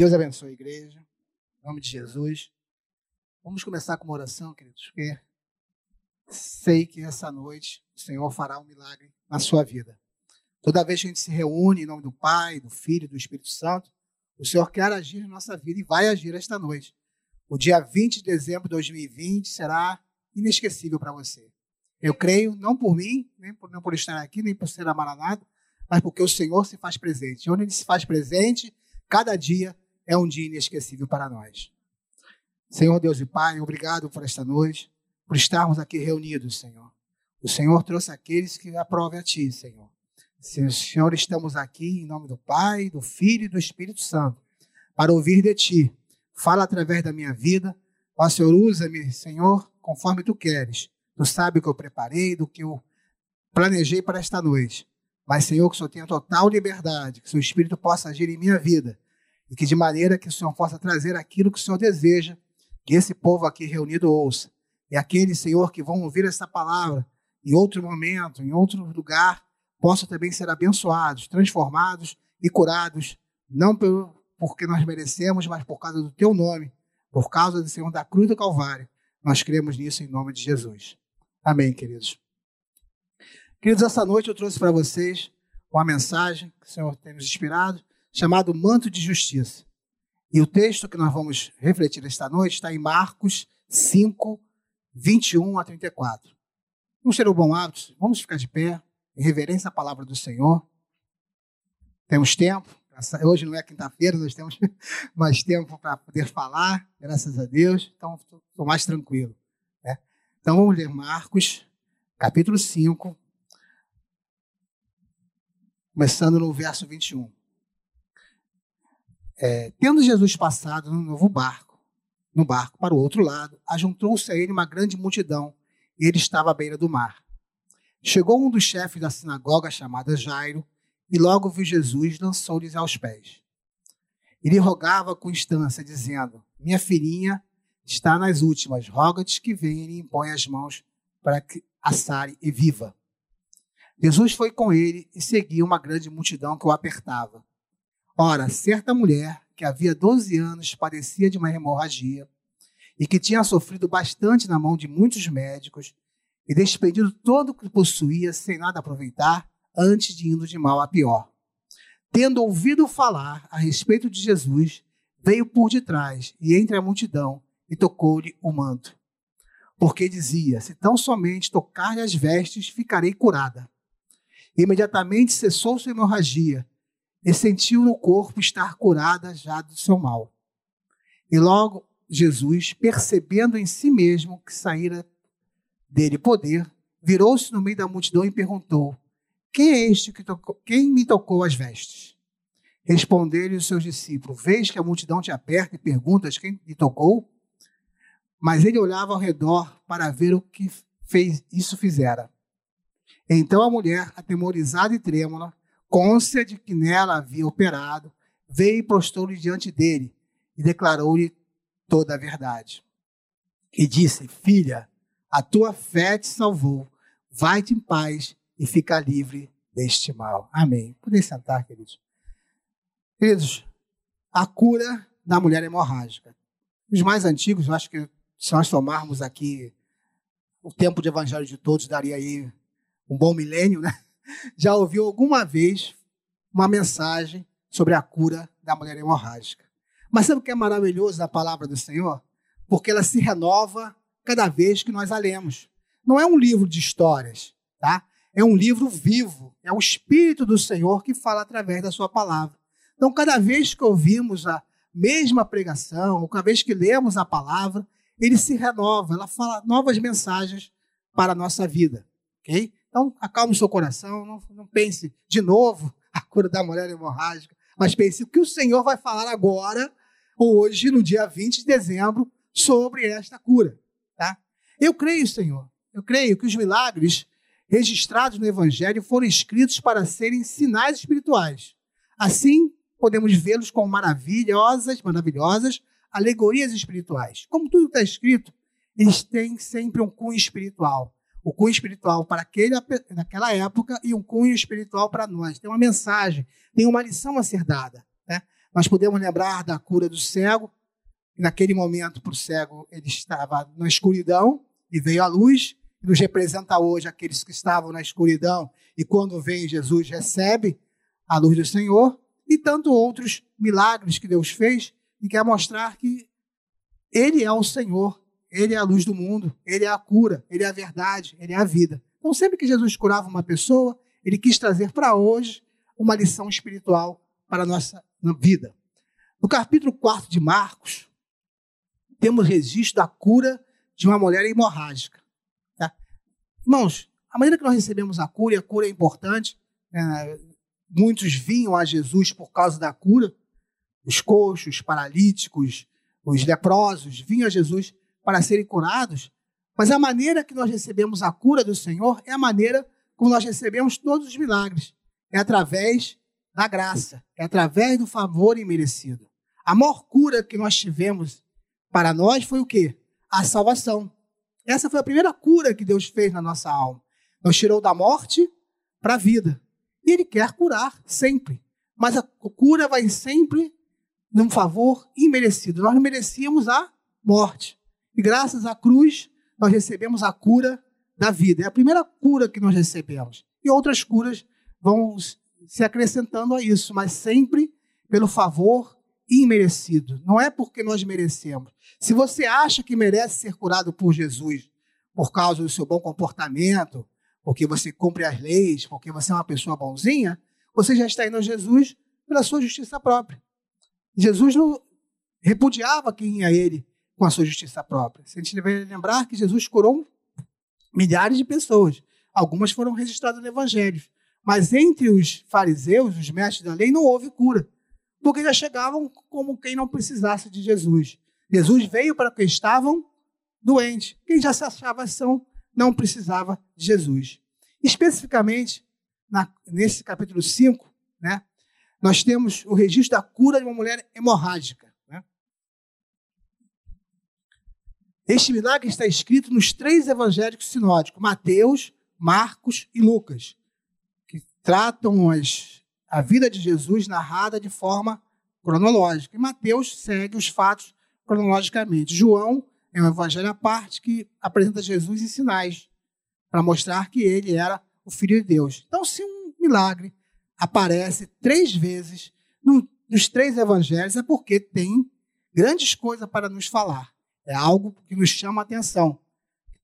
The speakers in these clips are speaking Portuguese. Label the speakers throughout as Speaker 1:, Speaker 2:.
Speaker 1: Deus abençoe a igreja. Em nome de Jesus. Vamos começar com uma oração, queridos, porque sei que essa noite o Senhor fará um milagre na sua vida. Toda vez que a gente se reúne em nome do Pai, do Filho do Espírito Santo, o Senhor quer agir na nossa vida e vai agir esta noite. O dia 20 de dezembro de 2020 será inesquecível para você. Eu creio, não por mim, nem por, não por estar aqui, nem por ser a Maranata, mas porque o Senhor se faz presente. Onde Ele se faz presente, cada dia é um dia inesquecível para nós. Senhor Deus e Pai, obrigado por esta noite, por estarmos aqui reunidos, Senhor. O Senhor trouxe aqueles que aprovem a Ti, Senhor. Senhor, estamos aqui em nome do Pai, do Filho e do Espírito Santo, para ouvir de Ti. Fala através da minha vida. Ó Senhor, usa-me, Senhor, conforme Tu queres. Tu sabe o que eu preparei, do que eu planejei para esta noite. Mas, Senhor, que o Senhor tenha total liberdade, que o Seu Espírito possa agir em minha vida e que de maneira que o Senhor possa trazer aquilo que o Senhor deseja que esse povo aqui reunido ouça. E aqueles, Senhor, que vão ouvir essa palavra em outro momento, em outro lugar, possam também ser abençoados, transformados e curados, não pelo, porque nós merecemos, mas por causa do Teu nome, por causa do Senhor da cruz do Calvário. Nós cremos nisso em nome de Jesus. Amém, queridos. Queridos, essa noite eu trouxe para vocês uma mensagem que o Senhor tem nos inspirado, chamado Manto de Justiça. E o texto que nós vamos refletir esta noite está em Marcos 5, 21 a 34. Vamos ter o bom hábito, vamos ficar de pé, em reverência à palavra do Senhor. Temos tempo, hoje não é quinta-feira, nós temos mais tempo para poder falar, graças a Deus, então estou mais tranquilo. Né? Então vamos ler Marcos, capítulo 5, começando no verso 21. É, tendo Jesus passado no novo barco, no barco para o outro lado, ajuntou-se a ele uma grande multidão, e ele estava à beira do mar. Chegou um dos chefes da sinagoga, chamada Jairo, e logo viu Jesus, lançou-lhes aos pés. Ele rogava com instância, dizendo: Minha filhinha está nas últimas, roga-te que venha e impõe as mãos para que a e viva. Jesus foi com ele e seguia uma grande multidão que o apertava. Ora, certa mulher que havia 12 anos padecia de uma hemorragia e que tinha sofrido bastante na mão de muitos médicos e despendido todo o que possuía sem nada aproveitar, antes de indo de mal a pior. Tendo ouvido falar a respeito de Jesus, veio por detrás e entre a multidão e tocou-lhe o manto. Porque dizia: Se tão somente tocar-lhe as vestes, ficarei curada. Imediatamente cessou sua hemorragia e sentiu no corpo estar curada já do seu mal. E logo Jesus, percebendo em si mesmo que saíra dele poder, virou-se no meio da multidão e perguntou: Quem é este que tocou, quem me tocou as vestes? Responderam-lhe os seus discípulos: Vês que a multidão te aperta e perguntas quem lhe tocou? Mas ele olhava ao redor para ver o que fez, isso fizera. Então a mulher, atemorizada e trêmula, côncia de que nela havia operado, veio e prostrou-lhe diante dele e declarou-lhe toda a verdade. E disse: Filha, a tua fé te salvou, vai-te em paz e fica livre deste mal. Amém. Podem sentar, queridos. Queridos, a cura da mulher hemorrágica. Os mais antigos, eu acho que se nós tomarmos aqui o tempo de evangelho de todos, daria aí um bom milênio, né? Já ouviu alguma vez uma mensagem sobre a cura da mulher hemorrágica. Mas sabe o que é maravilhoso da palavra do Senhor? Porque ela se renova cada vez que nós a lemos. Não é um livro de histórias, tá? É um livro vivo. É o Espírito do Senhor que fala através da sua palavra. Então, cada vez que ouvimos a mesma pregação, ou cada vez que lemos a palavra, ele se renova, ela fala novas mensagens para a nossa vida, ok? Então, acalme seu coração, não, não pense de novo a cura da mulher hemorrágica, mas pense o que o Senhor vai falar agora, hoje, no dia 20 de dezembro, sobre esta cura. Tá? Eu creio, Senhor, eu creio que os milagres registrados no Evangelho foram escritos para serem sinais espirituais. Assim, podemos vê-los como maravilhosas, maravilhosas alegorias espirituais. Como tudo está escrito, eles têm sempre um cunho espiritual o cunho espiritual para aquele, naquela época e um cunho espiritual para nós. Tem uma mensagem, tem uma lição a ser dada. Né? Nós podemos lembrar da cura do cego. Naquele momento, para o cego, ele estava na escuridão e veio a luz. Nos representa hoje aqueles que estavam na escuridão e quando vem Jesus recebe a luz do Senhor. E tanto outros milagres que Deus fez e quer mostrar que Ele é o Senhor, Ele é a luz do mundo, Ele é a cura, Ele é a verdade, Ele é a vida. Então, sempre que Jesus curava uma pessoa, Ele quis trazer para hoje uma lição espiritual para a nossa vida. No capítulo 4 de Marcos, temos registro da cura de uma mulher hemorrágica. Tá? Irmãos, a maneira que nós recebemos a cura, e a cura é importante, né? muitos vinham a Jesus por causa da cura, os coxos, os paralíticos, os leprosos vinham a Jesus para serem curados, mas a maneira que nós recebemos a cura do Senhor é a maneira como nós recebemos todos os milagres. É através da graça, é através do favor imerecido. A maior cura que nós tivemos para nós foi o quê? A salvação. Essa foi a primeira cura que Deus fez na nossa alma. Nos tirou da morte para a vida. E Ele quer curar sempre. Mas a cura vai sempre num favor imerecido. Nós não merecíamos a morte. E graças à cruz, nós recebemos a cura da vida. É a primeira cura que nós recebemos. E outras curas vão se acrescentando a isso, mas sempre pelo favor imerecido. Não é porque nós merecemos. Se você acha que merece ser curado por Jesus por causa do seu bom comportamento, porque você cumpre as leis, porque você é uma pessoa bonzinha, você já está indo a Jesus pela sua justiça própria. Jesus não repudiava quem ia ele com a sua justiça própria. Se a gente deve lembrar que Jesus curou milhares de pessoas. Algumas foram registradas no Evangelho. Mas entre os fariseus, os mestres da lei, não houve cura. Porque já chegavam como quem não precisasse de Jesus. Jesus veio para que estavam doentes. Quem já se achava são não precisava de Jesus. Especificamente, na, nesse capítulo 5, né, nós temos o registro da cura de uma mulher hemorrágica. Né? Este milagre está escrito nos três evangelhos sinóticos, Mateus, Marcos e Lucas, que tratam as, a vida de Jesus narrada de forma cronológica. E Mateus segue os fatos cronologicamente. João é um evangelho à parte que apresenta Jesus em sinais, para mostrar que ele era o Filho de Deus. Então, se um milagre aparece três vezes no, nos três evangelhos, é porque tem grandes coisas para nos falar. É algo que nos chama a atenção.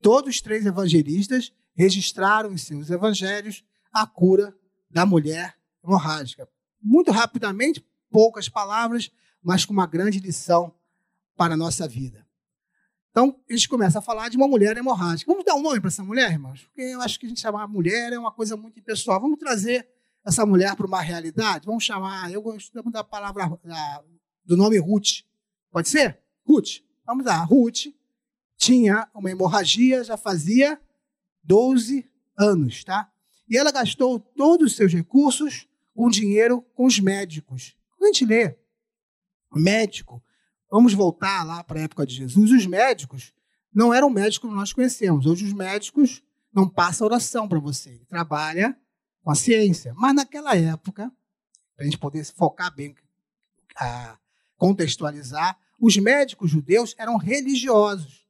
Speaker 1: Todos os três evangelistas registraram em seus evangelhos a cura da mulher hemorrágica. Muito rapidamente, poucas palavras, mas com uma grande lição para a nossa vida. Então, a gente começa a falar de uma mulher hemorrágica. Vamos dar um nome para essa mulher, irmãos? Porque eu acho que a gente chamar mulher é uma coisa muito impessoal. Vamos trazer essa mulher para uma realidade? Vamos chamar, eu gosto da palavra, da, do nome Ruth. Pode ser? Ruth. Vamos lá. Ruth tinha uma hemorragia, já fazia 12 anos, tá? E ela gastou todos os seus recursos com dinheiro com os médicos. Quando a gente lê, médico, vamos voltar lá para a época de Jesus, os médicos não eram médicos que nós conhecemos. Hoje os médicos não passam oração para você. Ele trabalha com a ciência. Mas naquela época, para a gente poder focar bem, a contextualizar, os médicos judeus eram religiosos.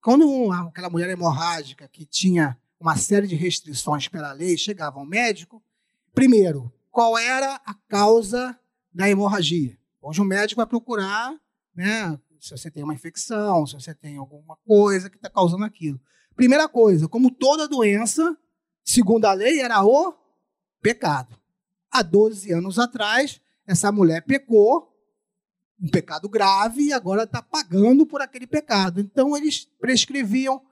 Speaker 1: Quando aquela mulher hemorrágica que tinha uma série de restrições pela lei chegava ao médico, primeiro, qual era a causa da hemorragia? Hoje o médico vai procurar, né, se você tem uma infecção, se você tem alguma coisa que está causando aquilo. Primeira coisa, como toda doença, segundo a lei, era o pecado. Há 12 anos atrás, essa mulher pecou, um pecado grave, e agora está pagando por aquele pecado. Então, eles prescreviam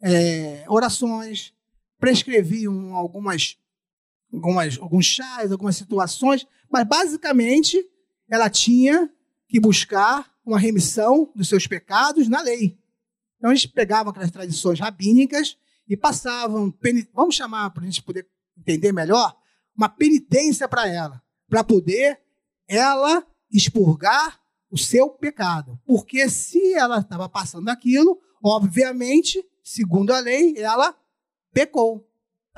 Speaker 1: é, orações, prescreviam algumas, algumas, alguns chás, algumas situações, mas basicamente ela tinha que buscar uma remissão dos seus pecados na lei. Então, eles pegavam aquelas tradições rabínicas e passavam, vamos chamar para a gente poder entender melhor, uma penitência para ela, para poder ela expurgar o seu pecado. Porque se ela estava passando aquilo, obviamente, segundo a lei, ela pecou.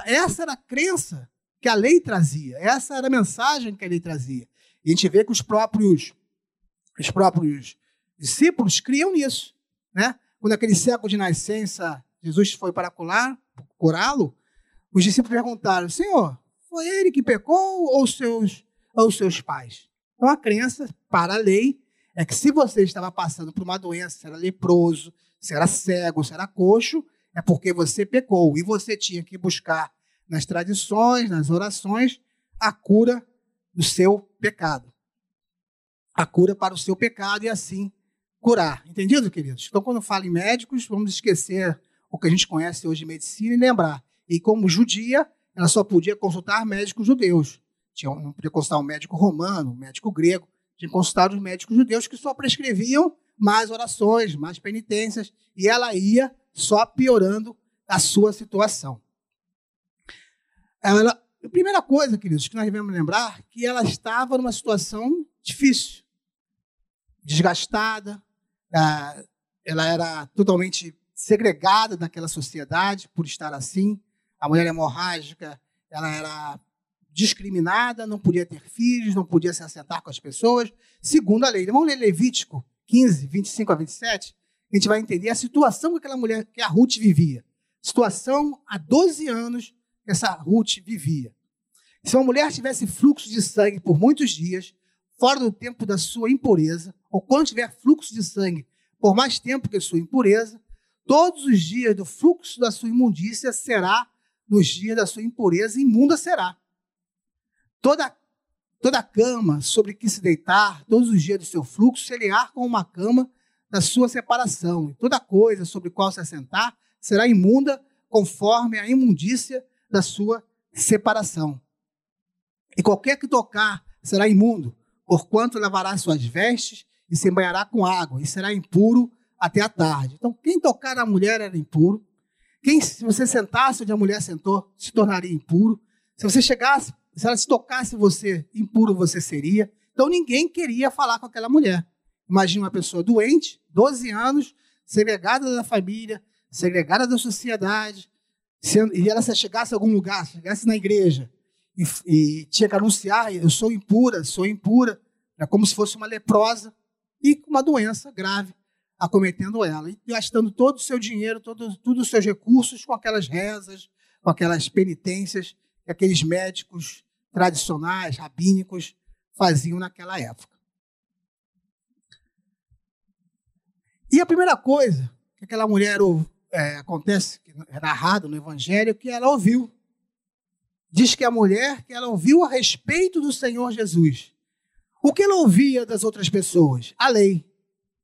Speaker 1: Essa era a crença que a lei trazia, essa era a mensagem que a lei trazia. E a gente vê que os próprios, os próprios discípulos criam nisso. Né? Quando aquele século de nascença, Jesus foi para curá-lo, os discípulos perguntaram: Senhor, foi ele que pecou ou seus, ou seus pais? Então a crença, para a lei, é que se você estava passando por uma doença, se era leproso, se era cego, se era coxo, é porque você pecou. E você tinha que buscar nas tradições, nas orações, a cura do seu pecado. A cura para o seu pecado e assim curar. Entendido, queridos? Então, quando falo em médicos, vamos esquecer o que a gente conhece hoje de medicina e lembrar. E como judia, ela só podia consultar médicos judeus. Não podia consultar um médico romano, um médico grego. Tinha que consultar os médicos judeus que só prescreviam mais orações, mais penitências, e ela ia só piorando a sua situação. Ela, a primeira coisa, queridos, que nós devemos lembrar, que ela estava numa situação difícil, desgastada, ela era totalmente segregada daquela sociedade por estar assim. A mulher hemorrágica, ela era discriminada, não podia ter filhos, não podia se assentar com as pessoas, segundo a lei. Vamos ler Levítico 15, 25 a 27, a gente vai entender a situação que aquela mulher, que a Ruth vivia. Situação há 12 anos que essa Ruth vivia. Se uma mulher tivesse fluxo de sangue por muitos dias, fora do tempo da sua impureza, ou quando tiver fluxo de sangue por mais tempo que sua impureza, todos os dias do fluxo da sua imundícia será nos dias da sua impureza, imunda será. Toda toda cama sobre que se deitar, todos os dias do seu fluxo, será com uma cama da sua separação. E toda coisa sobre qual se assentar será imunda conforme a imundícia da sua separação. E qualquer que tocar será imundo, porquanto lavará suas vestes e se banhará com água, e será impuro até a tarde. Então, quem tocar na mulher era impuro. Quem, se você sentasse onde a mulher sentou, se tornaria impuro. Se você chegasse, se ela se tocasse você, impuro você seria. Então, ninguém queria falar com aquela mulher. Imagina uma pessoa doente, 12 anos, segregada da família, segregada da sociedade, e ela se chegasse a algum lugar, chegasse na igreja e, e tinha que anunciar: eu sou impura, sou impura, é como se fosse uma leprosa e uma doença grave acometendo ela, e gastando todo o seu dinheiro, todo, todos os seus recursos com aquelas rezas, com aquelas penitências que aqueles médicos tradicionais, rabínicos, faziam naquela época. E a primeira coisa que aquela mulher é, acontece, é narrado no Evangelho, que ela ouviu. Diz que a mulher que ela ouviu a respeito do Senhor Jesus. O que ela ouvia das outras pessoas? A lei.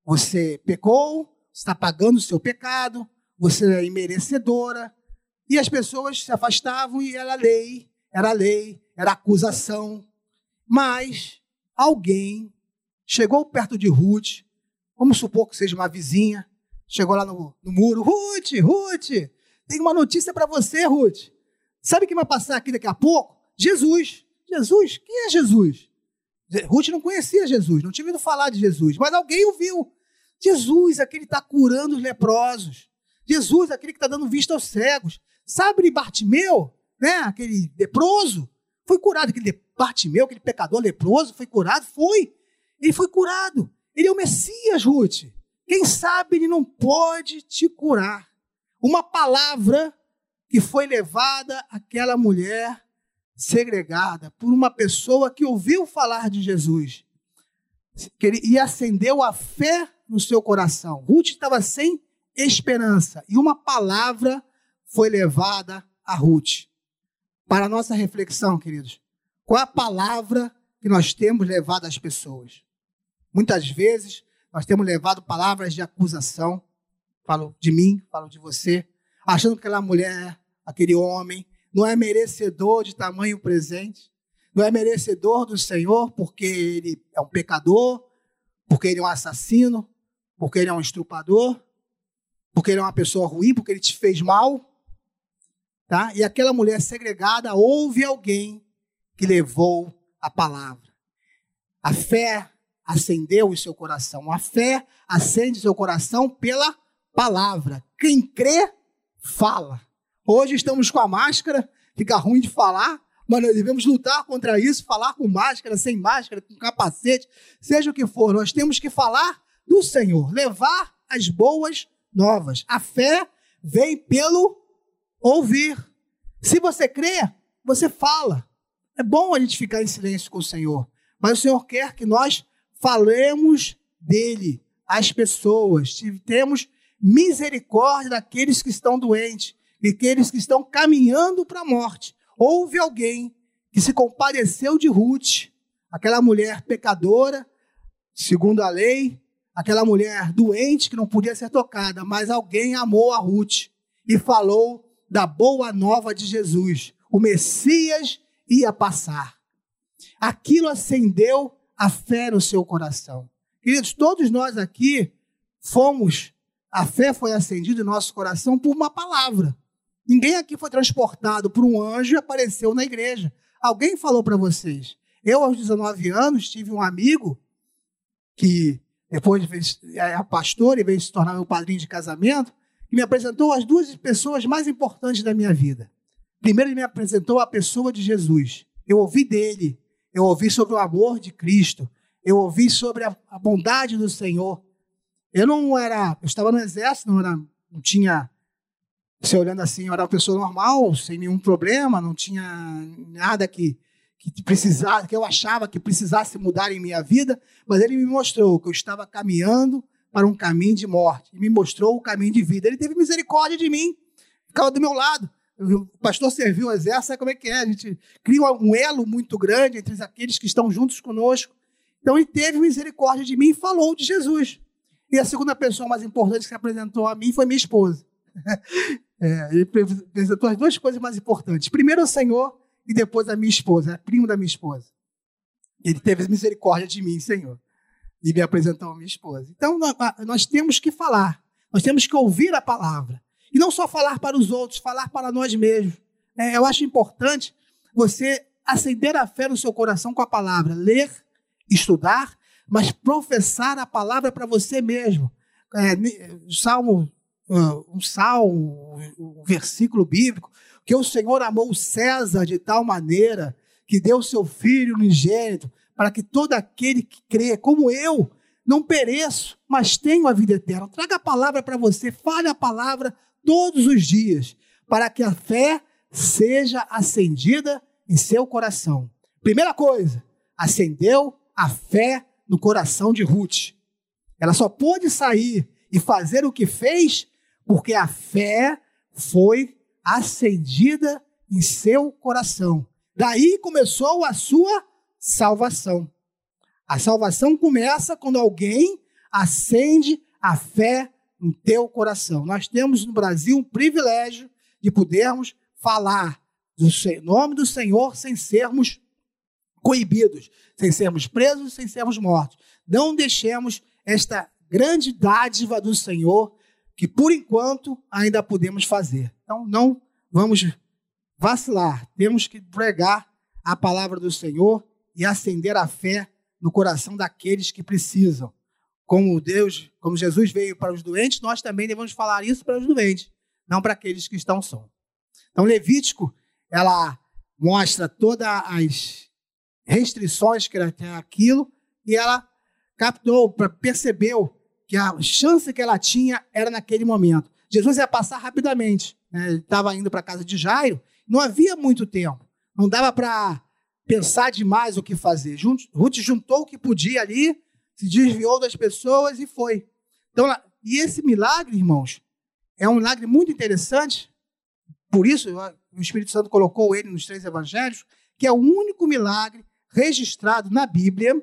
Speaker 1: Você pecou, está pagando o seu pecado, você é imerecedora. E as pessoas se afastavam e era lei, era lei, era acusação. Mas alguém chegou perto de Ruth Vamos supor que seja uma vizinha, chegou lá no, no muro, Ruth, Ruth, tem uma notícia para você, Ruth. Sabe quem vai passar aqui daqui a pouco? Jesus. Jesus? Quem é Jesus? Ruth não conhecia Jesus, não tinha ouvido falar de Jesus, mas alguém ouviu. Jesus, aquele que está curando os leprosos. Jesus, aquele que está dando vista aos cegos. Sabe Bartimeu, né? aquele leproso? Foi curado. Aquele Bartimeu, aquele pecador leproso, foi curado? Foi. Ele foi curado. Ele é o Messias, Ruth. Quem sabe ele não pode te curar. Uma palavra que foi levada àquela mulher segregada por uma pessoa que ouviu falar de Jesus e acendeu a fé no seu coração. Ruth estava sem esperança e uma palavra foi levada a Ruth. Para a nossa reflexão, queridos, qual a palavra que nós temos levado às pessoas? Muitas vezes nós temos levado palavras de acusação, falo de mim, falo de você, achando que aquela mulher, aquele homem, não é merecedor de tamanho presente, não é merecedor do Senhor porque ele é um pecador, porque ele é um assassino, porque ele é um estrupador, porque ele é uma pessoa ruim, porque ele te fez mal. Tá? E aquela mulher segregada ouve alguém que levou a palavra. A fé acendeu o seu coração. A fé acende o seu coração pela palavra. Quem crê, fala. Hoje estamos com a máscara, fica ruim de falar, mas nós devemos lutar contra isso, falar com máscara, sem máscara, com capacete, seja o que for. Nós temos que falar do Senhor, levar as boas novas. A fé vem pelo ouvir. Se você crê, você fala. É bom a gente ficar em silêncio com o Senhor, mas o Senhor quer que nós falemos dele às pessoas, temos misericórdia daqueles que estão doentes e aqueles que estão caminhando para a morte. Houve alguém que se compadeceu de Ruth, aquela mulher pecadora, segundo a lei, aquela mulher doente que não podia ser tocada, mas alguém amou a Ruth e falou da boa nova de Jesus. O Messias ia passar. Aquilo acendeu a fé no seu coração. Queridos, todos nós aqui fomos, a fé foi acendida em nosso coração por uma palavra. Ninguém aqui foi transportado por um anjo e apareceu na igreja. Alguém falou para vocês. Eu, aos 19 anos, tive um amigo que depois é pastor e veio se tornar meu padrinho de casamento, que me apresentou as duas pessoas mais importantes da minha vida. Primeiro, ele me apresentou a pessoa de Jesus. Eu ouvi dele, eu ouvi sobre o amor de Cristo, eu ouvi sobre a, a bondade do Senhor. Eu não era, eu estava no exército, não, era, não tinha, se olhando assim, eu era uma pessoa normal, sem nenhum problema, não tinha nada que, que precisasse, que eu achava que precisasse mudar em minha vida, mas ele me mostrou que eu estava caminhando para um caminho de morte, e me mostrou o caminho de vida. Ele teve misericórdia de mim, ficava do meu lado. O pastor serviu o exército, sabe como é que é? A gente cria um elo muito grande entre aqueles que estão juntos conosco. Então ele teve misericórdia de mim e falou de Jesus. E a segunda pessoa mais importante que se apresentou a mim foi minha esposa. É, ele apresentou as duas coisas mais importantes. Primeiro o Senhor e depois a minha esposa, a primo da minha esposa. Ele teve misericórdia de mim, Senhor. E me apresentou a minha esposa. Então nós temos que falar. Nós temos que ouvir a palavra. E não só falar para os outros, falar para nós mesmos. É, eu acho importante você acender a fé no seu coração com a palavra, ler, estudar, mas professar a palavra para você mesmo. É, salmo, um salmo, um versículo bíblico, que o Senhor amou César de tal maneira que deu seu filho unigênito para que todo aquele que crê, como eu, não pereço, mas tenho a vida eterna. Traga a palavra para você, fale a palavra todos os dias, para que a fé seja acendida em seu coração. Primeira coisa, acendeu a fé no coração de Ruth. Ela só pôde sair e fazer o que fez porque a fé foi acendida em seu coração. Daí começou a sua salvação. A salvação começa quando alguém acende a fé no teu coração. Nós temos no Brasil um privilégio de podermos falar do nome do Senhor sem sermos coibidos, sem sermos presos, sem sermos mortos. Não deixemos esta grande dádiva do Senhor que por enquanto ainda podemos fazer. Então não vamos vacilar, temos que pregar a palavra do Senhor e acender a fé no coração daqueles que precisam como Deus, como Jesus veio para os doentes, nós também devemos falar isso para os doentes, não para aqueles que estão são. Então, Levítico, ela mostra todas as restrições que tem aquilo e ela captou, percebeu que a chance que ela tinha era naquele momento. Jesus ia passar rapidamente. Né? Ele estava indo para a casa de Jairo, não havia muito tempo. Não dava para pensar demais o que fazer. Ruth juntou o que podia ali se desviou das pessoas e foi. Então, e esse milagre, irmãos, é um milagre muito interessante. Por isso, o Espírito Santo colocou ele nos três evangelhos, que é o único milagre registrado na Bíblia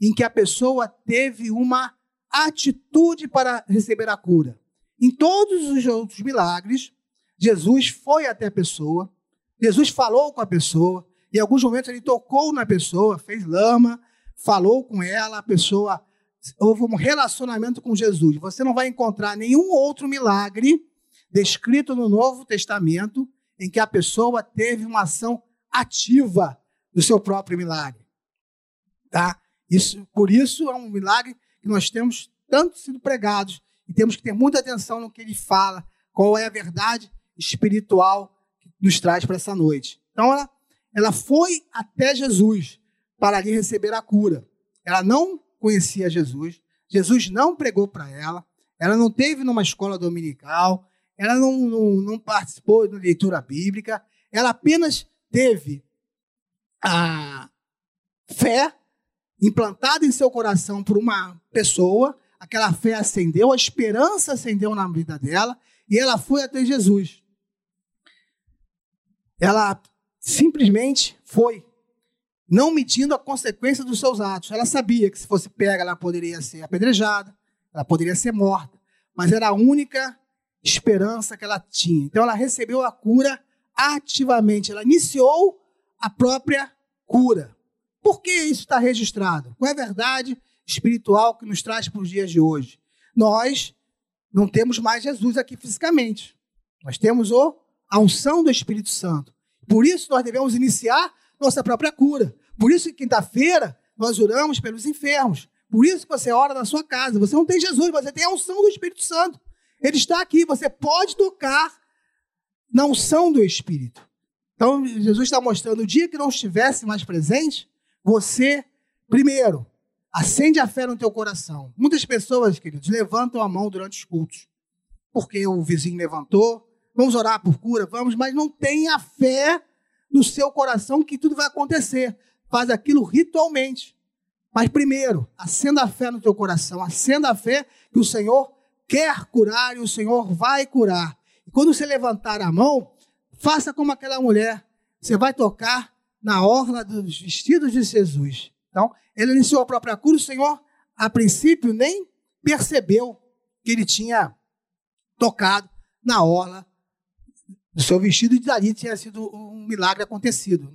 Speaker 1: em que a pessoa teve uma atitude para receber a cura. Em todos os outros milagres, Jesus foi até a pessoa, Jesus falou com a pessoa, em alguns momentos ele tocou na pessoa, fez lama, falou com ela, a pessoa houve um relacionamento com Jesus. Você não vai encontrar nenhum outro milagre descrito no Novo Testamento em que a pessoa teve uma ação ativa do seu próprio milagre. Tá? Isso, por isso é um milagre que nós temos tanto sido pregados e temos que ter muita atenção no que ele fala, qual é a verdade espiritual que nos traz para essa noite. Então ela, ela foi até Jesus para ali receber a cura. Ela não conhecia Jesus, Jesus não pregou para ela, ela não teve numa escola dominical, ela não, não, não participou de leitura bíblica, ela apenas teve a fé implantada em seu coração por uma pessoa, aquela fé acendeu, a esperança acendeu na vida dela e ela foi até Jesus. Ela simplesmente foi, não medindo a consequência dos seus atos. Ela sabia que se fosse pega, ela poderia ser apedrejada, ela poderia ser morta, mas era a única esperança que ela tinha. Então ela recebeu a cura ativamente, ela iniciou a própria cura. Por que isso está registrado? Qual é a verdade espiritual que nos traz para os dias de hoje? Nós não temos mais Jesus aqui fisicamente. Nós temos o, a unção do Espírito Santo. Por isso nós devemos iniciar nossa própria cura. Por isso que quinta-feira nós oramos pelos enfermos. Por isso que você ora na sua casa. Você não tem Jesus, você tem a unção do Espírito Santo. Ele está aqui. Você pode tocar na unção do Espírito. Então, Jesus está mostrando, o dia que não estivesse mais presente, você, primeiro, acende a fé no teu coração. Muitas pessoas, queridos, levantam a mão durante os cultos. Porque o vizinho levantou, vamos orar por cura, vamos, mas não tem a fé no seu coração que tudo vai acontecer. Faz aquilo ritualmente. Mas primeiro, acenda a fé no teu coração, acenda a fé que o Senhor quer curar e o Senhor vai curar. E quando você levantar a mão, faça como aquela mulher. Você vai tocar na orla dos vestidos de Jesus. Então, ele iniciou a própria cura, o Senhor, a princípio, nem percebeu que ele tinha tocado na orla do seu vestido e dali tinha sido um milagre acontecido.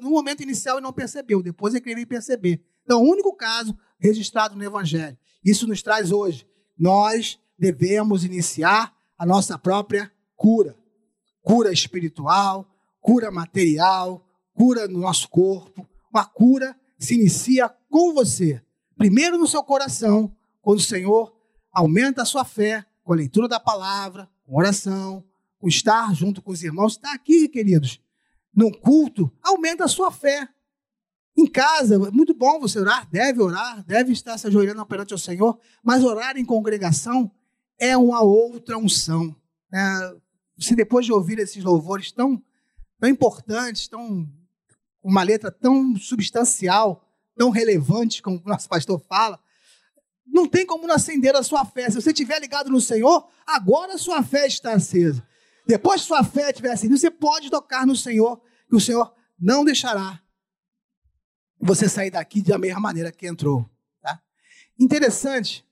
Speaker 1: No momento inicial ele não percebeu, depois é que ele veio perceber. Então, o único caso registrado no Evangelho. Isso nos traz hoje. Nós devemos iniciar a nossa própria cura. Cura espiritual, cura material, cura no nosso corpo. Uma cura se inicia com você. Primeiro no seu coração, quando o Senhor aumenta a sua fé com a leitura da palavra, com oração, com estar junto com os irmãos. Está aqui, queridos, num culto, aumenta a sua fé. Em casa, é muito bom você orar, deve orar, deve estar se ajoelhando perante o Senhor, mas orar em congregação é uma outra unção. É, se depois de ouvir esses louvores tão, tão importantes, tão, uma letra tão substancial, tão relevante, como o nosso pastor fala, não tem como não acender a sua fé. Se você estiver ligado no Senhor, agora a sua fé está acesa. Depois que sua fé estiver acesa, você pode tocar no Senhor, que o Senhor não deixará você sair daqui da mesma maneira que entrou. Tá? Interessante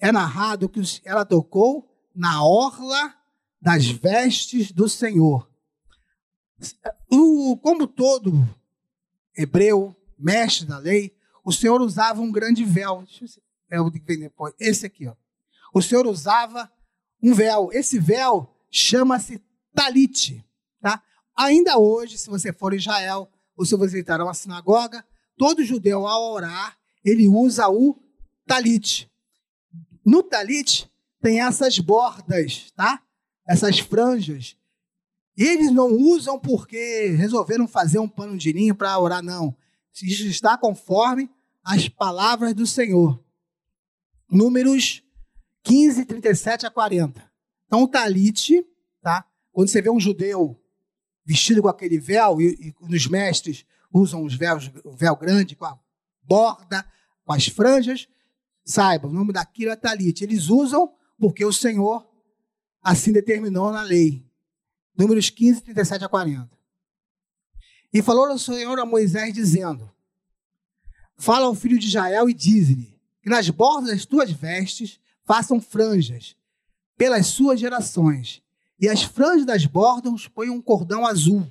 Speaker 1: é narrado que ela tocou na orla das vestes do Senhor. O, como todo hebreu, mestre da lei, o Senhor usava um grande véu. Depois. Esse aqui, ó. O Senhor usava um véu. Esse véu chama-se talite. Tá? Ainda hoje, se você for em Israel, ou se você visitar uma sinagoga, todo judeu, ao orar, ele usa o talite. No talite tem essas bordas, tá? Essas franjas. Eles não usam porque resolveram fazer um pano de linho para orar, não. Isso está conforme as palavras do Senhor. Números 15, 37 a 40. Então, o talite, tá? Quando você vê um judeu vestido com aquele véu, e, e os mestres usam os véus, o véu grande com a borda, com as franjas, Saiba, o nome daquilo é talite. Eles usam porque o Senhor assim determinou na lei. Números 15, 37 a 40. E falou o Senhor a Moisés, dizendo: Fala ao filho de Israel e diz-lhe: Que nas bordas das tuas vestes façam franjas, pelas suas gerações, e as franjas das bordas ponham um cordão azul.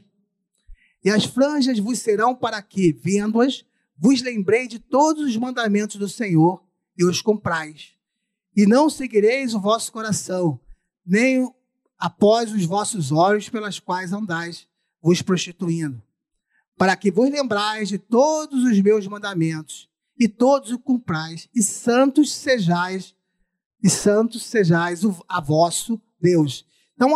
Speaker 1: E as franjas vos serão para que, vendo-as, vos lembrei de todos os mandamentos do Senhor e os comprais. E não seguireis o vosso coração, nem após os vossos olhos pelas quais andais, vos prostituindo, para que vos lembrais de todos os meus mandamentos, e todos os cumprais, e santos sejais, e santos sejais a vosso Deus. Então,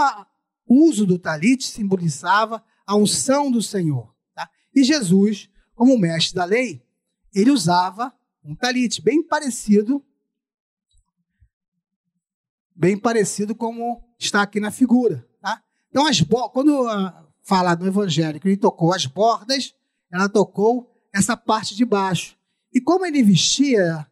Speaker 1: o uso do talite simbolizava a unção do Senhor. Tá? E Jesus, como mestre da lei, ele usava um talite bem parecido, bem parecido como está aqui na figura. Tá? Então, as quando uh, fala no Evangelho que ele tocou as bordas, ela tocou essa parte de baixo. E como ele vestia,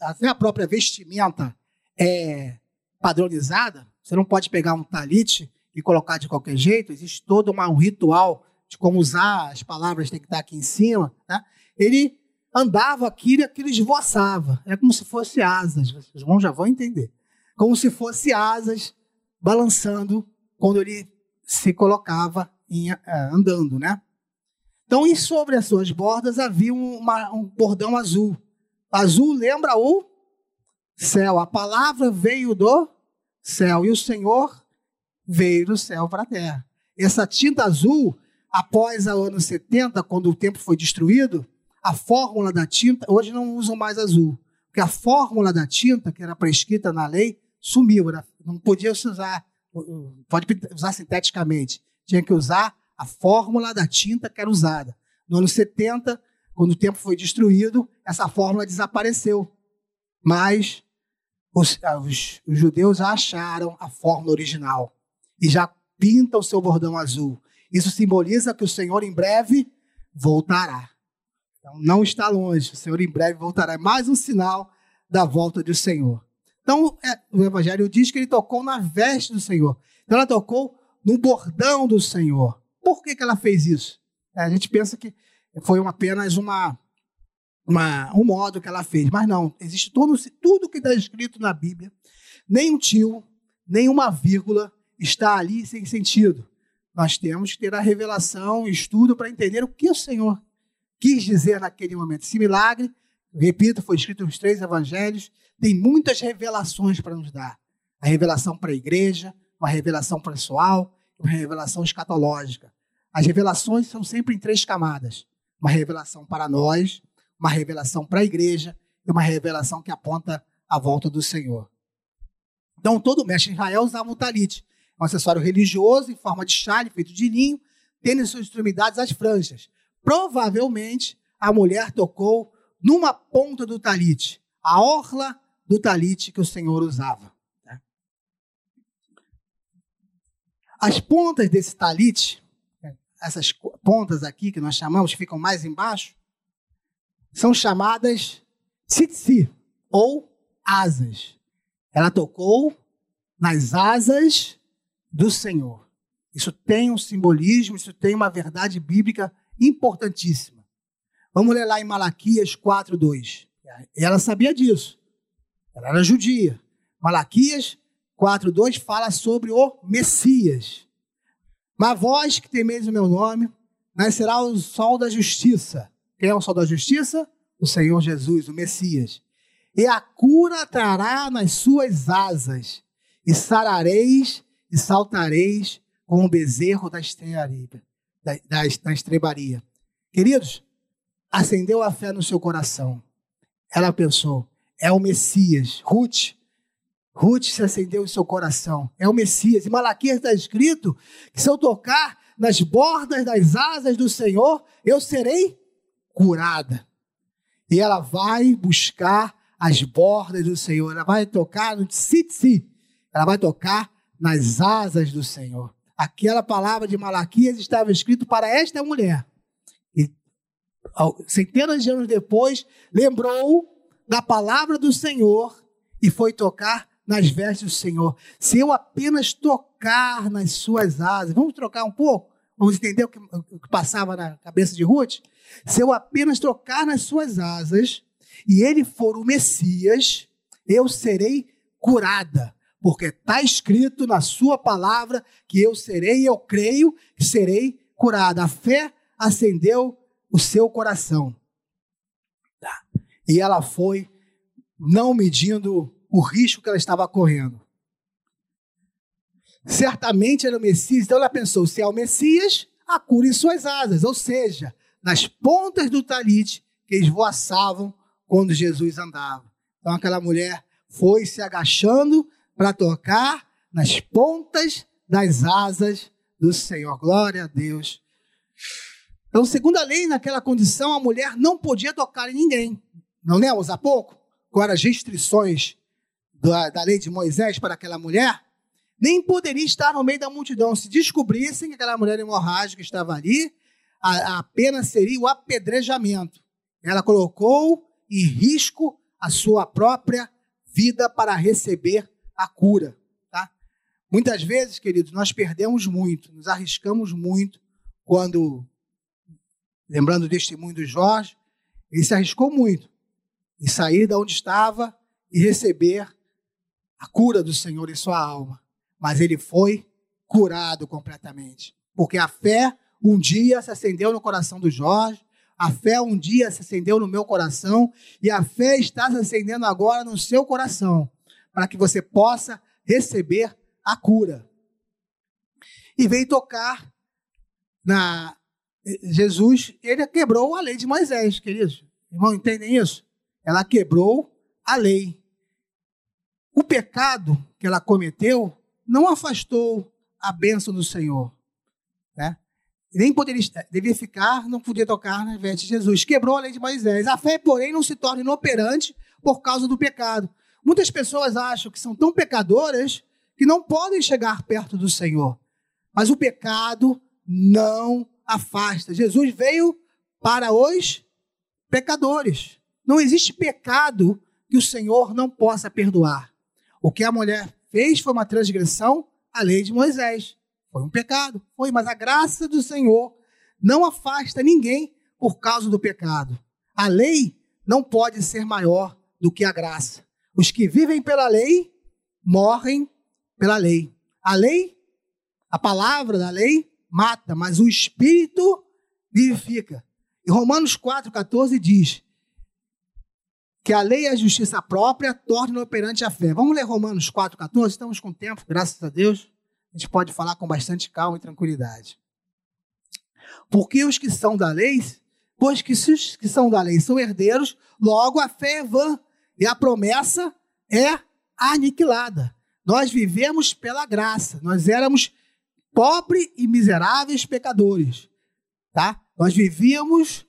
Speaker 1: até a própria vestimenta é padronizada, você não pode pegar um talite e colocar de qualquer jeito, existe todo uma, um ritual de como usar, as palavras têm que estar aqui em cima. Né? Ele andava aqui e aquilo esvoaçava. É como se fosse asas, os irmãos já vão entender. Como se fosse asas balançando quando ele se colocava em, uh, andando, né? Então, e sobre as suas bordas havia uma, um bordão azul. Azul lembra o céu. A palavra veio do céu e o Senhor veio do céu para a terra. Essa tinta azul, após o ano 70, quando o templo foi destruído, a fórmula da tinta, hoje não usam mais azul, porque a fórmula da tinta, que era prescrita na lei, sumiu. Não podia se usar, pode usar sinteticamente. Tinha que usar a fórmula da tinta que era usada. No ano 70, quando o templo foi destruído, essa fórmula desapareceu. Mas os, os, os judeus acharam a fórmula original e já pinta o seu bordão azul. Isso simboliza que o Senhor em breve voltará. Então, não está longe, o Senhor em breve voltará. É mais um sinal da volta do Senhor. Então, é, o Evangelho diz que ele tocou na veste do Senhor. Então, ela tocou no bordão do Senhor. Por que, que ela fez isso? É, a gente pensa que foi apenas uma, uma, um modo que ela fez, mas não. Existe todo, tudo que está escrito na Bíblia. Nem um tio, nem uma vírgula, está ali sem sentido. Nós temos que ter a revelação, estudo para entender o que o Senhor quis dizer naquele momento. Esse milagre, repito, foi escrito nos três evangelhos, tem muitas revelações para nos dar. A revelação para a igreja, uma revelação pessoal, uma revelação escatológica. As revelações são sempre em três camadas: uma revelação para nós, uma revelação para a igreja e uma revelação que aponta a volta do Senhor. Então, todo mestre Israel usava um talite um acessório religioso em forma de chale feito de linho, tendo em suas extremidades as franjas. Provavelmente a mulher tocou numa ponta do talite, a orla do talite que o Senhor usava. Né? As pontas desse talite, essas pontas aqui que nós chamamos, que ficam mais embaixo, são chamadas tzitzi, ou asas. Ela tocou nas asas do Senhor. Isso tem um simbolismo, isso tem uma verdade bíblica importantíssima. Vamos ler lá em Malaquias 4:2. Ela sabia disso. Ela era judia. Malaquias 4:2 fala sobre o Messias. Mas vós que temeis o meu nome, nascerá o sol da justiça. Quem é o sol da justiça? O Senhor Jesus, o Messias. E a cura trará nas suas asas, e sarareis e saltareis com o bezerro da estrebaria. Da, da, da estrebaria. Queridos, acendeu a fé no seu coração. Ela pensou, é o Messias. Ruth, Ruth se acendeu em seu coração. É o Messias. E Malaquias está escrito que se eu tocar nas bordas das asas do Senhor, eu serei curada. E ela vai buscar as bordas do Senhor. Ela vai tocar no tzitzi. Ela vai tocar nas asas do Senhor. Aquela palavra de Malaquias estava escrito para esta mulher. E centenas de anos depois, lembrou da palavra do Senhor e foi tocar nas vestes do Senhor. Se eu apenas tocar nas suas asas, vamos trocar um pouco? Vamos entender o que, o que passava na cabeça de Ruth? Se eu apenas tocar nas suas asas e ele for o Messias, eu serei curada porque está escrito na sua palavra que eu serei, eu creio que serei curada. A fé acendeu o seu coração. Tá. E ela foi, não medindo o risco que ela estava correndo. Certamente era o Messias, então ela pensou: se é o Messias, a cura em suas asas, ou seja, nas pontas do talite que esvoaçavam quando Jesus andava. Então aquela mulher foi se agachando para tocar nas pontas das asas do Senhor. Glória a Deus. Então, segundo a lei, naquela condição, a mulher não podia tocar em ninguém. Não lemos há pouco? Quais as restrições da, da lei de Moisés para aquela mulher? Nem poderia estar no meio da multidão. Se descobrissem que aquela mulher hemorrágica estava ali, a, a pena seria o apedrejamento. Ela colocou em risco a sua própria vida para receber a cura. Tá? Muitas vezes, queridos, nós perdemos muito, nos arriscamos muito quando, lembrando do testemunho do Jorge, ele se arriscou muito em sair da onde estava e receber a cura do Senhor em sua alma. Mas ele foi curado completamente. Porque a fé um dia se acendeu no coração do Jorge, a fé um dia se acendeu no meu coração e a fé está se acendendo agora no seu coração, para que você possa receber a cura. E veio tocar na Jesus, ele quebrou a lei de Moisés, queridos. Irmão, entendem isso? Ela quebrou a lei. O pecado que ela cometeu não afastou a bênção do Senhor. Né? Nem poderia, devia ficar, não podia tocar na veste de Jesus. Quebrou a lei de Moisés. A fé, porém, não se torna inoperante por causa do pecado. Muitas pessoas acham que são tão pecadoras que não podem chegar perto do Senhor. Mas o pecado não afasta. Jesus veio para os pecadores. Não existe pecado que o Senhor não possa perdoar. O que a mulher fez foi uma transgressão à lei de Moisés. Foi um pecado, foi, mas a graça do Senhor não afasta ninguém por causa do pecado. A lei não pode ser maior do que a graça. Os que vivem pela lei morrem pela lei. A lei, a palavra da lei mata, mas o espírito vivifica. E Romanos 4:14 diz: que a lei e a justiça própria tornem operante a fé. Vamos ler Romanos 4,14? Estamos com tempo, graças a Deus. A gente pode falar com bastante calma e tranquilidade. Porque os que são da lei, pois que os que são da lei são herdeiros, logo a fé é vã e a promessa é aniquilada. Nós vivemos pela graça, nós éramos pobres e miseráveis pecadores, tá? Nós vivíamos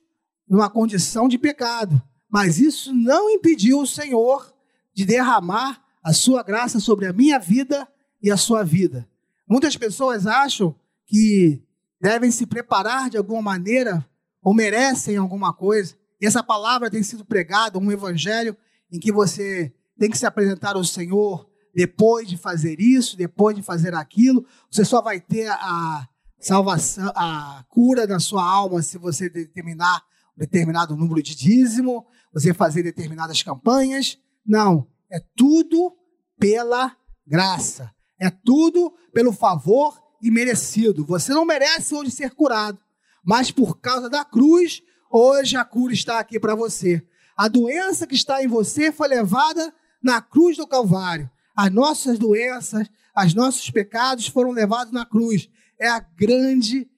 Speaker 1: numa condição de pecado. Mas isso não impediu o Senhor de derramar a sua graça sobre a minha vida e a sua vida. Muitas pessoas acham que devem se preparar de alguma maneira ou merecem alguma coisa. E essa palavra tem sido pregada, um evangelho em que você tem que se apresentar ao Senhor depois de fazer isso, depois de fazer aquilo. Você só vai ter a salvação, a cura da sua alma se você determinar um determinado número de dízimo, você fazer determinadas campanhas. Não, é tudo pela graça. É tudo pelo favor imerecido. Você não merece hoje ser curado, mas por causa da cruz, hoje a cura está aqui para você. A doença que está em você foi levada na cruz do Calvário. As nossas doenças, os nossos pecados foram levados na cruz. É a grande,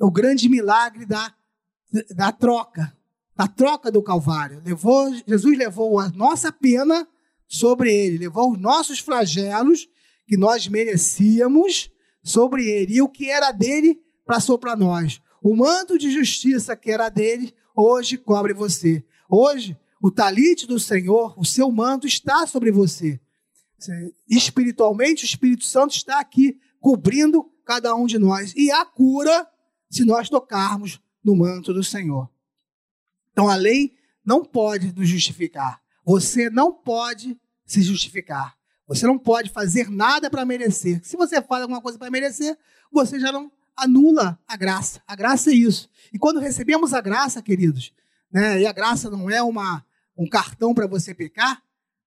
Speaker 1: o grande milagre da, da troca da troca do Calvário. Levou, Jesus levou a nossa pena sobre ele, levou os nossos flagelos que nós merecíamos sobre ele. E o que era dele passou para nós. O manto de justiça que era dele, hoje cobre você. Hoje, o talite do Senhor, o seu manto está sobre você. Espiritualmente, o Espírito Santo está aqui cobrindo cada um de nós. E a cura se nós tocarmos no manto do Senhor. Então a lei não pode nos justificar. Você não pode se justificar. Você não pode fazer nada para merecer. Se você faz alguma coisa para merecer, você já não anula a graça. A graça é isso. E quando recebemos a graça, queridos, né, e a graça não é uma, um cartão para você pecar,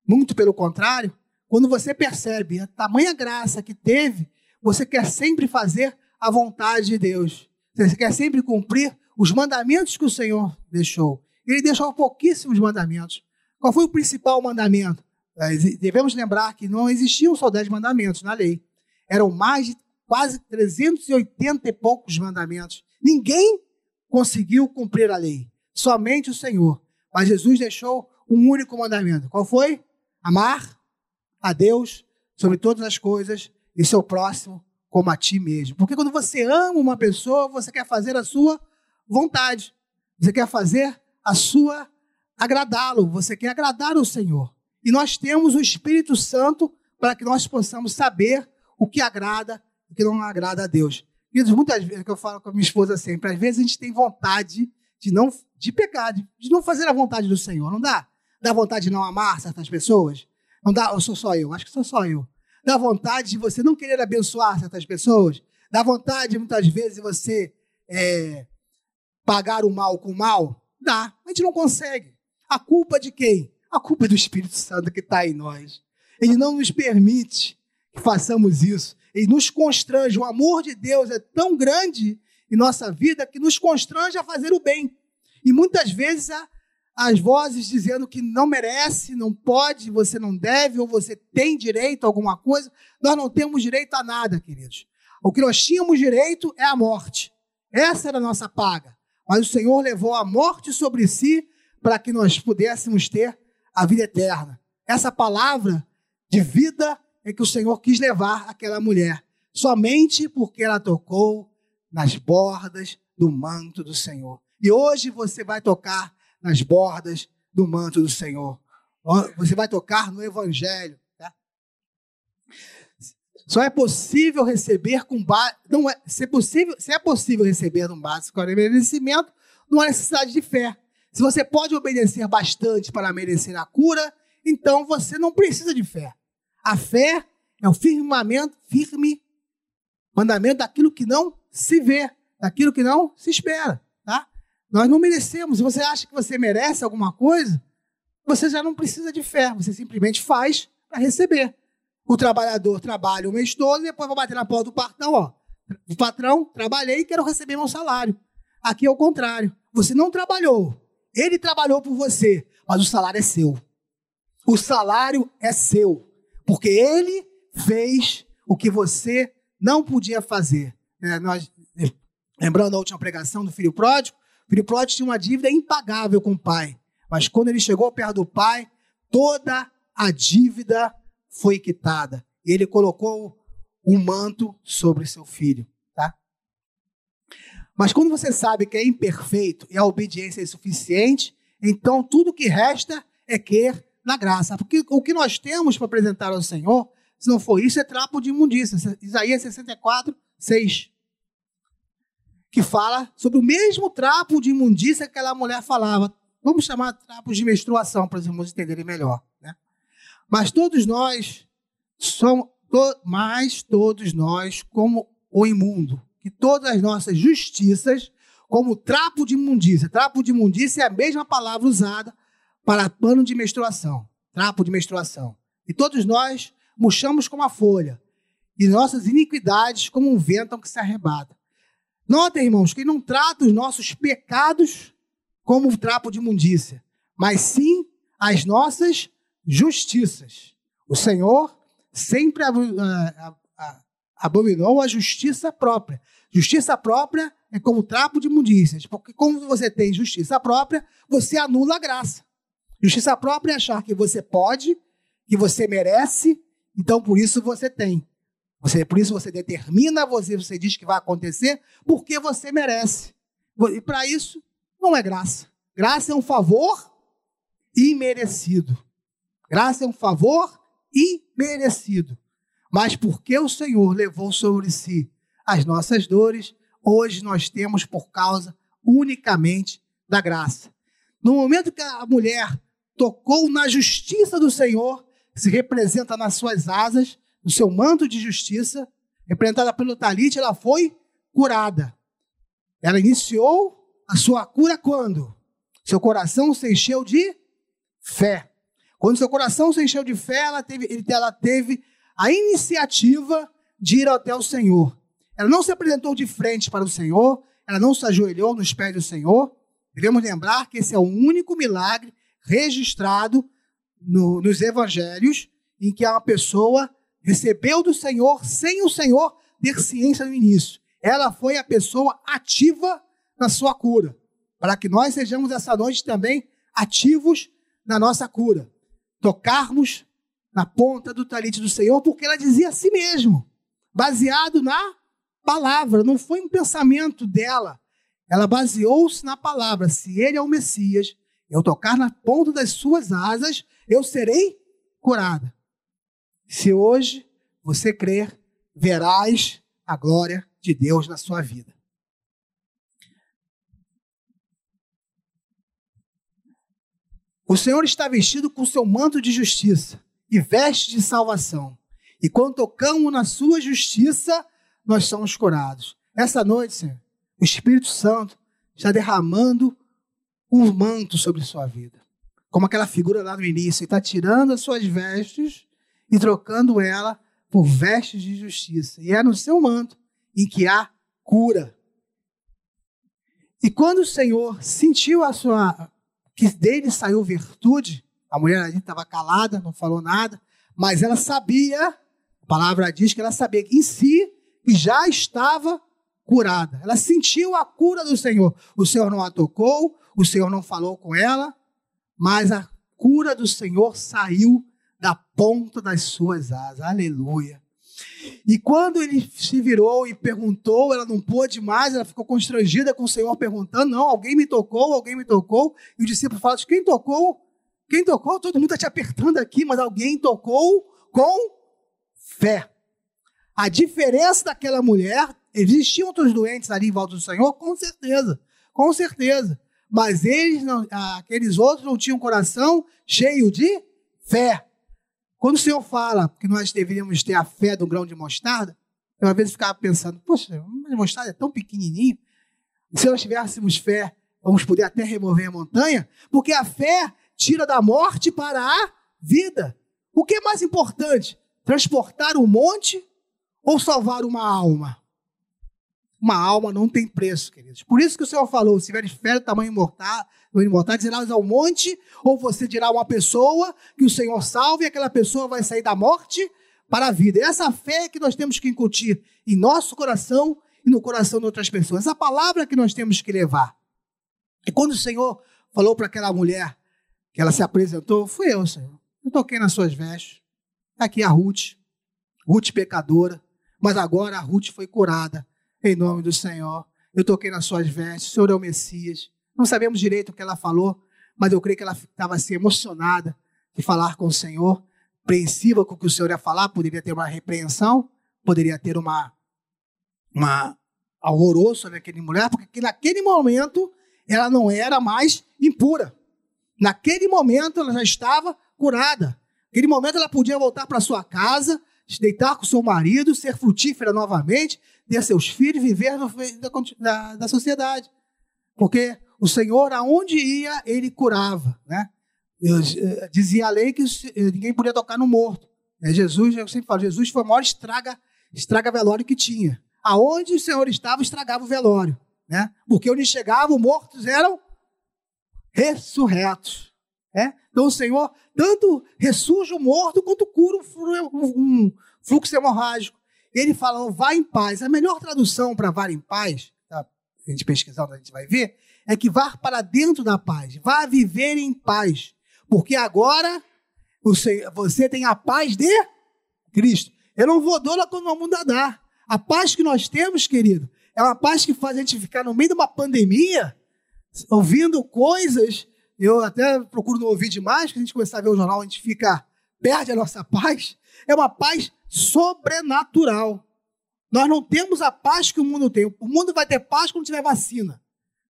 Speaker 1: muito pelo contrário, quando você percebe a tamanha graça que teve, você quer sempre fazer a vontade de Deus. Você quer sempre cumprir os mandamentos que o Senhor deixou. Ele deixou pouquíssimos mandamentos. Qual foi o principal mandamento? É, devemos lembrar que não existiam só dez mandamentos na lei. Eram mais de quase 380 e poucos mandamentos. Ninguém conseguiu cumprir a lei. Somente o Senhor. Mas Jesus deixou um único mandamento. Qual foi? Amar a Deus sobre todas as coisas e seu próximo como a ti mesmo. Porque quando você ama uma pessoa, você quer fazer a sua vontade. Você quer fazer a sua agradá-lo, você quer agradar o Senhor. E nós temos o Espírito Santo para que nós possamos saber o que agrada e o que não agrada a Deus. Queridos, muitas vezes, que eu falo com a minha esposa sempre, às vezes a gente tem vontade de não de pecar, de, de não fazer a vontade do Senhor, não dá? Dá vontade de não amar certas pessoas? Não dá, ou sou só eu? Acho que sou só eu. Dá vontade de você não querer abençoar certas pessoas? Dá vontade, muitas vezes, de você é, pagar o mal com o mal? Dá. A gente não consegue. A culpa de quem? A culpa do Espírito Santo que está em nós. Ele não nos permite que façamos isso. Ele nos constrange. O amor de Deus é tão grande em nossa vida que nos constrange a fazer o bem. E muitas vezes as vozes dizendo que não merece, não pode, você não deve, ou você tem direito a alguma coisa, nós não temos direito a nada, queridos. O que nós tínhamos direito é a morte. Essa era a nossa paga. Mas o Senhor levou a morte sobre si para que nós pudéssemos ter a vida eterna. Essa palavra de vida é que o Senhor quis levar aquela mulher, somente porque ela tocou nas bordas do manto do Senhor. E hoje você vai tocar nas bordas do manto do Senhor. Você vai tocar no Evangelho. Tá? Só é possível receber com base. Não é, se, é possível, se é possível receber no básico merecimento, não há necessidade de fé. Se você pode obedecer bastante para merecer a cura, então você não precisa de fé. A fé é o firmamento, firme mandamento daquilo que não se vê, daquilo que não se espera, tá? Nós não merecemos. Se você acha que você merece alguma coisa, você já não precisa de fé, você simplesmente faz para receber. O trabalhador trabalha o mês todo e depois vai bater na porta do patrão, ó. O patrão, trabalhei e quero receber meu salário. Aqui é o contrário. Você não trabalhou, ele trabalhou por você, mas o salário é seu. O salário é seu, porque ele fez o que você não podia fazer. É, nós, lembrando a última pregação do filho pródigo, o filho pródigo tinha uma dívida impagável com o pai, mas quando ele chegou perto do pai, toda a dívida foi quitada. Ele colocou um manto sobre seu filho. Mas quando você sabe que é imperfeito e a obediência é insuficiente, então tudo que resta é querer na graça. Porque o que nós temos para apresentar ao Senhor, se não for isso, é trapo de imundícia. Isaías 64, 6. Que fala sobre o mesmo trapo de imundícia que aquela mulher falava. Vamos chamar trapos de menstruação para os irmãos entenderem melhor. Mas todos nós somos, to, todos nós, como o imundo, que todas as nossas justiças, como trapo de imundícia. Trapo de imundícia é a mesma palavra usada para pano de menstruação. Trapo de menstruação. E todos nós murchamos como a folha, e nossas iniquidades como um vento que se arrebata. Notem, irmãos, que não trata os nossos pecados como um trapo de imundícia, mas sim as nossas justiças. O Senhor sempre abominou a justiça própria. Justiça própria é como trapo de imundícias, porque como você tem justiça própria, você anula a graça. Justiça própria é achar que você pode, que você merece, então por isso você tem. Você, por isso você determina, você, você diz que vai acontecer, porque você merece. E para isso, não é graça. Graça é um favor imerecido. Graça é um favor imerecido. Mas porque o Senhor levou sobre si as nossas dores, hoje nós temos por causa unicamente da graça. No momento que a mulher tocou na justiça do Senhor, se representa nas suas asas, no seu manto de justiça, representada pelo talite, ela foi curada. Ela iniciou a sua cura quando? Seu coração se encheu de fé. Quando seu coração se encheu de fé, ela teve, ela teve a iniciativa de ir até o Senhor. Ela não se apresentou de frente para o Senhor, ela não se ajoelhou nos pés do Senhor. Devemos lembrar que esse é o único milagre registrado no, nos evangelhos em que uma pessoa recebeu do Senhor sem o Senhor ter ciência no início. Ela foi a pessoa ativa na sua cura, para que nós sejamos essa noite também ativos na nossa cura. Tocarmos na ponta do talite do Senhor, porque ela dizia a si mesmo, baseado na palavra, não foi um pensamento dela. ela baseou-se na palavra: se ele é o Messias, eu tocar na ponta das suas asas, eu serei curada. Se hoje você crer, verás a glória de Deus na sua vida. O Senhor está vestido com seu manto de justiça e veste de salvação. E quando tocamos na sua justiça, nós somos curados. Essa noite, Senhor, o Espírito Santo está derramando um manto sobre sua vida. Como aquela figura lá no início, ele está tirando as suas vestes e trocando ela por vestes de justiça. E é no seu manto em que há cura. E quando o Senhor sentiu a sua que dele saiu virtude, a mulher ali estava calada, não falou nada, mas ela sabia, a palavra diz que ela sabia que em si que já estava curada. Ela sentiu a cura do Senhor. O Senhor não a tocou, o Senhor não falou com ela, mas a cura do Senhor saiu da ponta das suas asas. Aleluia. E quando ele se virou e perguntou, ela não pôde mais, ela ficou constrangida com o Senhor perguntando: não, alguém me tocou, alguém me tocou. E o discípulo fala: quem tocou? Quem tocou? Todo mundo está te apertando aqui, mas alguém tocou com fé. A diferença daquela mulher, existiam outros doentes ali em volta do Senhor? Com certeza, com certeza. Mas eles, não, aqueles outros não tinham coração cheio de fé. Quando o Senhor fala que nós deveríamos ter a fé do grão de mostarda, eu às vezes ficava pensando, poxa, de mostarda é tão pequenininho. Se nós tivéssemos fé, vamos poder até remover a montanha, porque a fé tira da morte para a vida. O que é mais importante? Transportar um monte ou salvar uma alma? Uma alma não tem preço, queridos. Por isso que o Senhor falou: se tiveres fé do tamanho mortal, do imortal, dirás ao monte, ou você dirá uma pessoa que o Senhor salve e aquela pessoa vai sair da morte para a vida. E essa fé é que nós temos que incutir em nosso coração e no coração de outras pessoas. Essa palavra que nós temos que levar. E quando o Senhor falou para aquela mulher que ela se apresentou, fui eu, Senhor. Eu toquei nas suas vestes. Está aqui a Ruth, Ruth pecadora, mas agora a Ruth foi curada em nome do Senhor. Eu toquei nas suas vestes, o Senhor é o Messias. Não sabemos direito o que ela falou, mas eu creio que ela estava assim emocionada de falar com o Senhor, apreensiva com o que o Senhor ia falar, poderia ter uma repreensão, poderia ter uma, uma alvoroço naquele mulher, porque naquele momento ela não era mais impura. Naquele momento ela já estava curada. Naquele momento ela podia voltar para sua casa, se deitar com seu marido, ser frutífera novamente, ter seus filhos, viver no, da, da sociedade. Porque o Senhor, aonde ia, ele curava. Né? Eu, eh, dizia a lei que eh, ninguém podia tocar no morto. É, Jesus, eu sempre falo, Jesus foi o maior estraga, estraga velório que tinha. Aonde o Senhor estava, estragava o velório. Né? Porque onde chegava, os mortos eram ressurretos. Né? Então o Senhor tanto ressurge o morto quanto cura um fluxo hemorrágico. Ele fala, vá em paz. A melhor tradução para vá em paz, tá? a gente pesquisando, a gente vai ver, é que vá para dentro da paz. Vá viver em paz. Porque agora você tem a paz de Cristo. Eu não vou dona quando o mundo dar. A paz que nós temos, querido, é uma paz que faz a gente ficar no meio de uma pandemia, ouvindo coisas. Eu até procuro não ouvir demais, que a gente começar a ver o jornal, a gente fica, perde a nossa paz. É uma paz sobrenatural. Nós não temos a paz que o mundo tem. O mundo vai ter paz quando tiver vacina.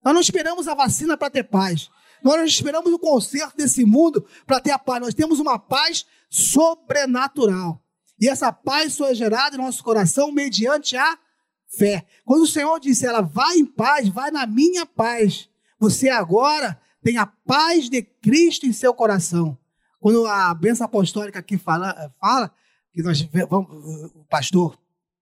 Speaker 1: Nós não esperamos a vacina para ter paz. Nós não esperamos o conserto desse mundo para ter a paz. Nós temos uma paz sobrenatural. E essa paz só é gerada em nosso coração mediante a fé. Quando o Senhor disse, ela vai em paz, vai na minha paz. Você agora tem a paz de Cristo em seu coração. Quando a bênção apostólica aqui fala, fala que nós vamos, o pastor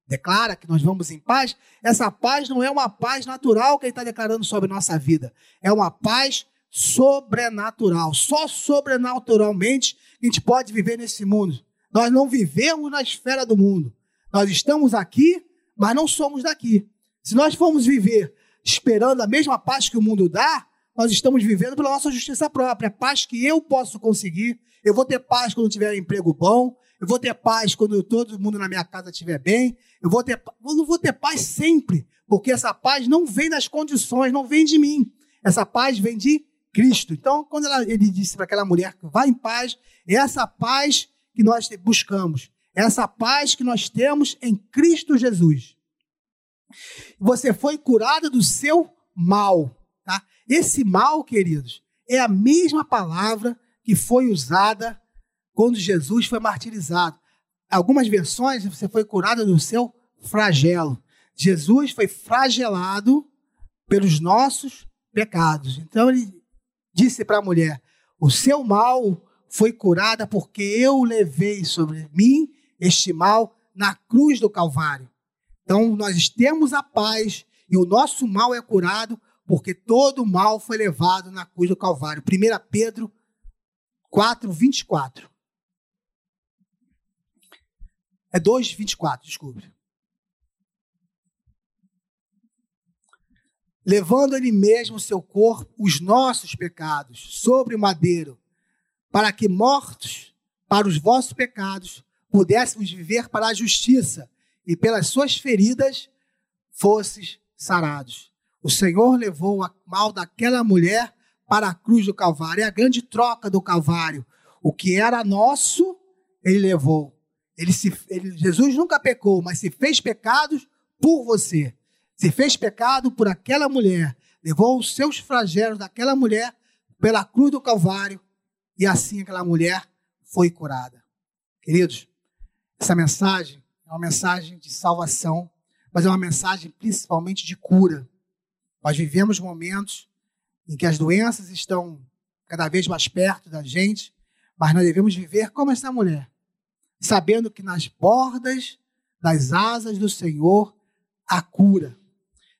Speaker 1: declara que nós vamos em paz, essa paz não é uma paz natural que ele está declarando sobre nossa vida. É uma paz sobrenatural. Só sobrenaturalmente a gente pode viver nesse mundo. Nós não vivemos na esfera do mundo. Nós estamos aqui, mas não somos daqui. Se nós formos viver esperando a mesma paz que o mundo dá, nós estamos vivendo pela nossa justiça própria, paz que eu posso conseguir. Eu vou ter paz quando tiver um emprego bom, eu vou ter paz quando todo mundo na minha casa estiver bem, eu vou ter, eu não vou ter paz sempre, porque essa paz não vem das condições, não vem de mim. Essa paz vem de Cristo. Então, quando ela, ele disse para aquela mulher vá em paz, é essa paz que nós buscamos, é essa paz que nós temos em Cristo Jesus. Você foi curada do seu mal. Tá? Esse mal, queridos, é a mesma palavra que foi usada quando Jesus foi martirizado. Algumas versões você foi curada do seu flagelo. Jesus foi flagelado pelos nossos pecados. Então ele disse para a mulher: O seu mal foi curada porque eu levei sobre mim este mal na cruz do Calvário. Então nós temos a paz e o nosso mal é curado porque todo o mal foi levado na cruz do Calvário. 1 Pedro 4, 24. É 2, 24, desculpe. levando ele mesmo o seu corpo, os nossos pecados, sobre o madeiro, para que, mortos para os vossos pecados, pudéssemos viver para a justiça, e pelas suas feridas fosses sarados. O Senhor levou o mal daquela mulher para a cruz do Calvário. É a grande troca do Calvário. O que era nosso, ele levou. Ele se, ele, Jesus nunca pecou, mas se fez pecados por você se fez pecado por aquela mulher, levou os seus flagelos daquela mulher pela cruz do Calvário e assim aquela mulher foi curada. Queridos, essa mensagem é uma mensagem de salvação, mas é uma mensagem principalmente de cura. Nós vivemos momentos em que as doenças estão cada vez mais perto da gente, mas nós devemos viver como essa mulher, sabendo que nas bordas das asas do Senhor há cura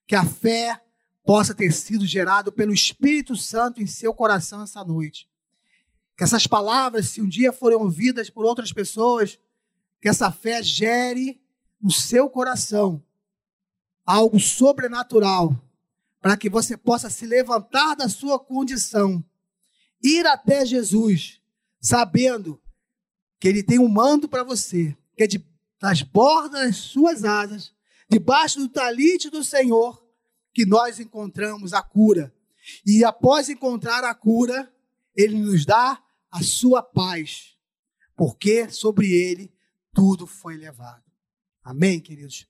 Speaker 1: que a fé possa ter sido gerada pelo Espírito Santo em seu coração essa noite. Que essas palavras, se um dia forem ouvidas por outras pessoas, que essa fé gere no seu coração algo sobrenatural, para que você possa se levantar da sua condição, ir até Jesus, sabendo que Ele tem um mando para você, que é de, das bordas das suas asas, debaixo do talite do Senhor, que nós encontramos a cura. E após encontrar a cura, ele nos dá a sua paz, porque sobre ele tudo foi levado. Amém, queridos?